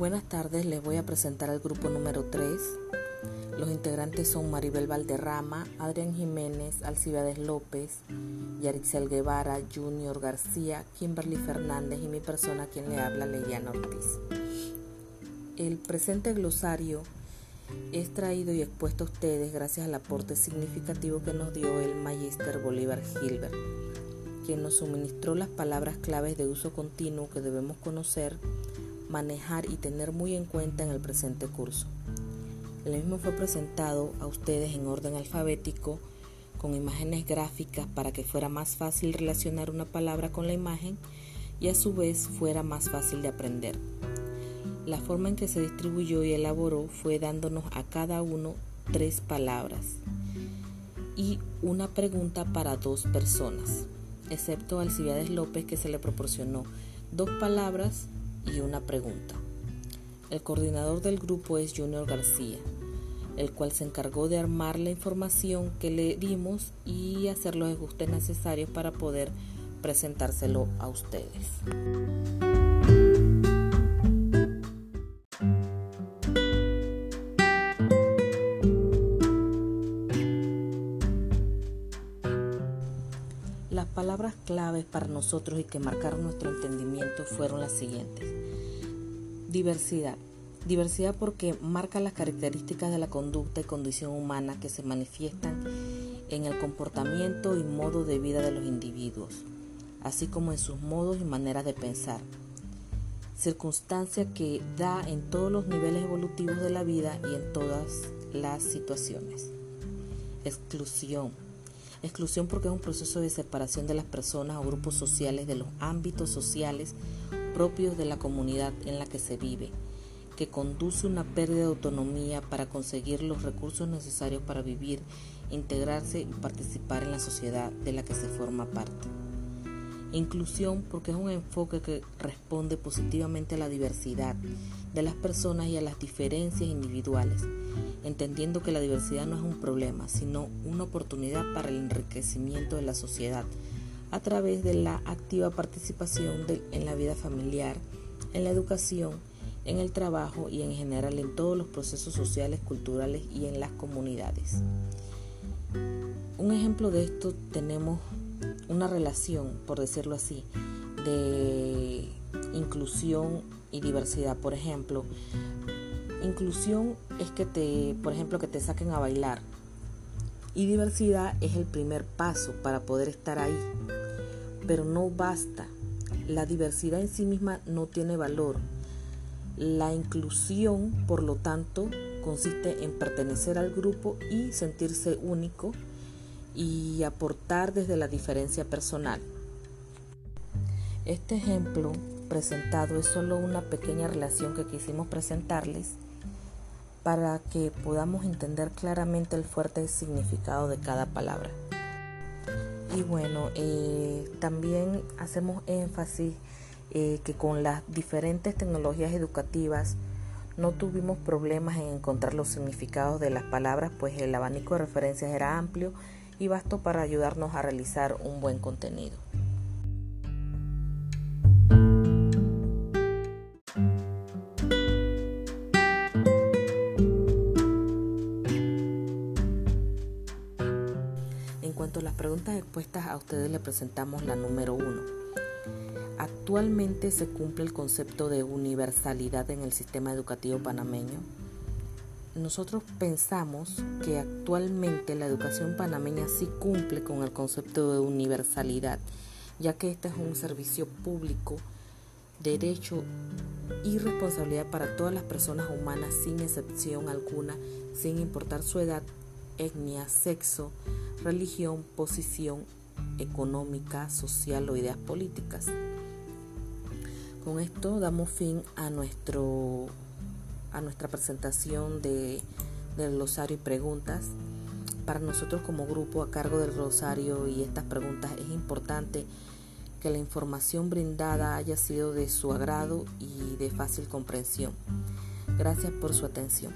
Buenas tardes, les voy a presentar al grupo número 3. Los integrantes son Maribel Valderrama, Adrián Jiménez, Alcibiades López, Yarixel Guevara, Junior García, Kimberly Fernández y mi persona quien le habla, Leyana Ortiz. El presente glosario es traído y expuesto a ustedes gracias al aporte significativo que nos dio el Magister Bolívar Gilbert, quien nos suministró las palabras claves de uso continuo que debemos conocer manejar y tener muy en cuenta en el presente curso. El mismo fue presentado a ustedes en orden alfabético con imágenes gráficas para que fuera más fácil relacionar una palabra con la imagen y a su vez fuera más fácil de aprender. La forma en que se distribuyó y elaboró fue dándonos a cada uno tres palabras y una pregunta para dos personas, excepto a Alcibiades López que se le proporcionó dos palabras y una pregunta. El coordinador del grupo es Junior García, el cual se encargó de armar la información que le dimos y hacer los ajustes necesarios para poder presentárselo a ustedes. Palabras claves para nosotros y que marcaron nuestro entendimiento fueron las siguientes. Diversidad. Diversidad porque marca las características de la conducta y condición humana que se manifiestan en el comportamiento y modo de vida de los individuos, así como en sus modos y maneras de pensar. Circunstancia que da en todos los niveles evolutivos de la vida y en todas las situaciones. Exclusión Exclusión porque es un proceso de separación de las personas o grupos sociales de los ámbitos sociales propios de la comunidad en la que se vive, que conduce a una pérdida de autonomía para conseguir los recursos necesarios para vivir, integrarse y participar en la sociedad de la que se forma parte. Inclusión porque es un enfoque que responde positivamente a la diversidad de las personas y a las diferencias individuales entendiendo que la diversidad no es un problema, sino una oportunidad para el enriquecimiento de la sociedad a través de la activa participación en la vida familiar, en la educación, en el trabajo y en general en todos los procesos sociales, culturales y en las comunidades. Un ejemplo de esto tenemos una relación, por decirlo así, de inclusión y diversidad. Por ejemplo, Inclusión es que te, por ejemplo, que te saquen a bailar. Y diversidad es el primer paso para poder estar ahí. Pero no basta. La diversidad en sí misma no tiene valor. La inclusión, por lo tanto, consiste en pertenecer al grupo y sentirse único y aportar desde la diferencia personal. Este ejemplo presentado es solo una pequeña relación que quisimos presentarles para que podamos entender claramente el fuerte significado de cada palabra. Y bueno, eh, también hacemos énfasis eh, que con las diferentes tecnologías educativas no tuvimos problemas en encontrar los significados de las palabras, pues el abanico de referencias era amplio y vasto para ayudarnos a realizar un buen contenido. Preguntas expuestas a ustedes le presentamos la número uno. ¿Actualmente se cumple el concepto de universalidad en el sistema educativo panameño? Nosotros pensamos que actualmente la educación panameña sí cumple con el concepto de universalidad, ya que este es un servicio público, derecho y responsabilidad para todas las personas humanas sin excepción alguna, sin importar su edad, etnia, sexo, religión, posición económica, social o ideas políticas. Con esto damos fin a nuestro a nuestra presentación de, del glosario y preguntas. Para nosotros como grupo a cargo del rosario y estas preguntas es importante que la información brindada haya sido de su agrado y de fácil comprensión. Gracias por su atención.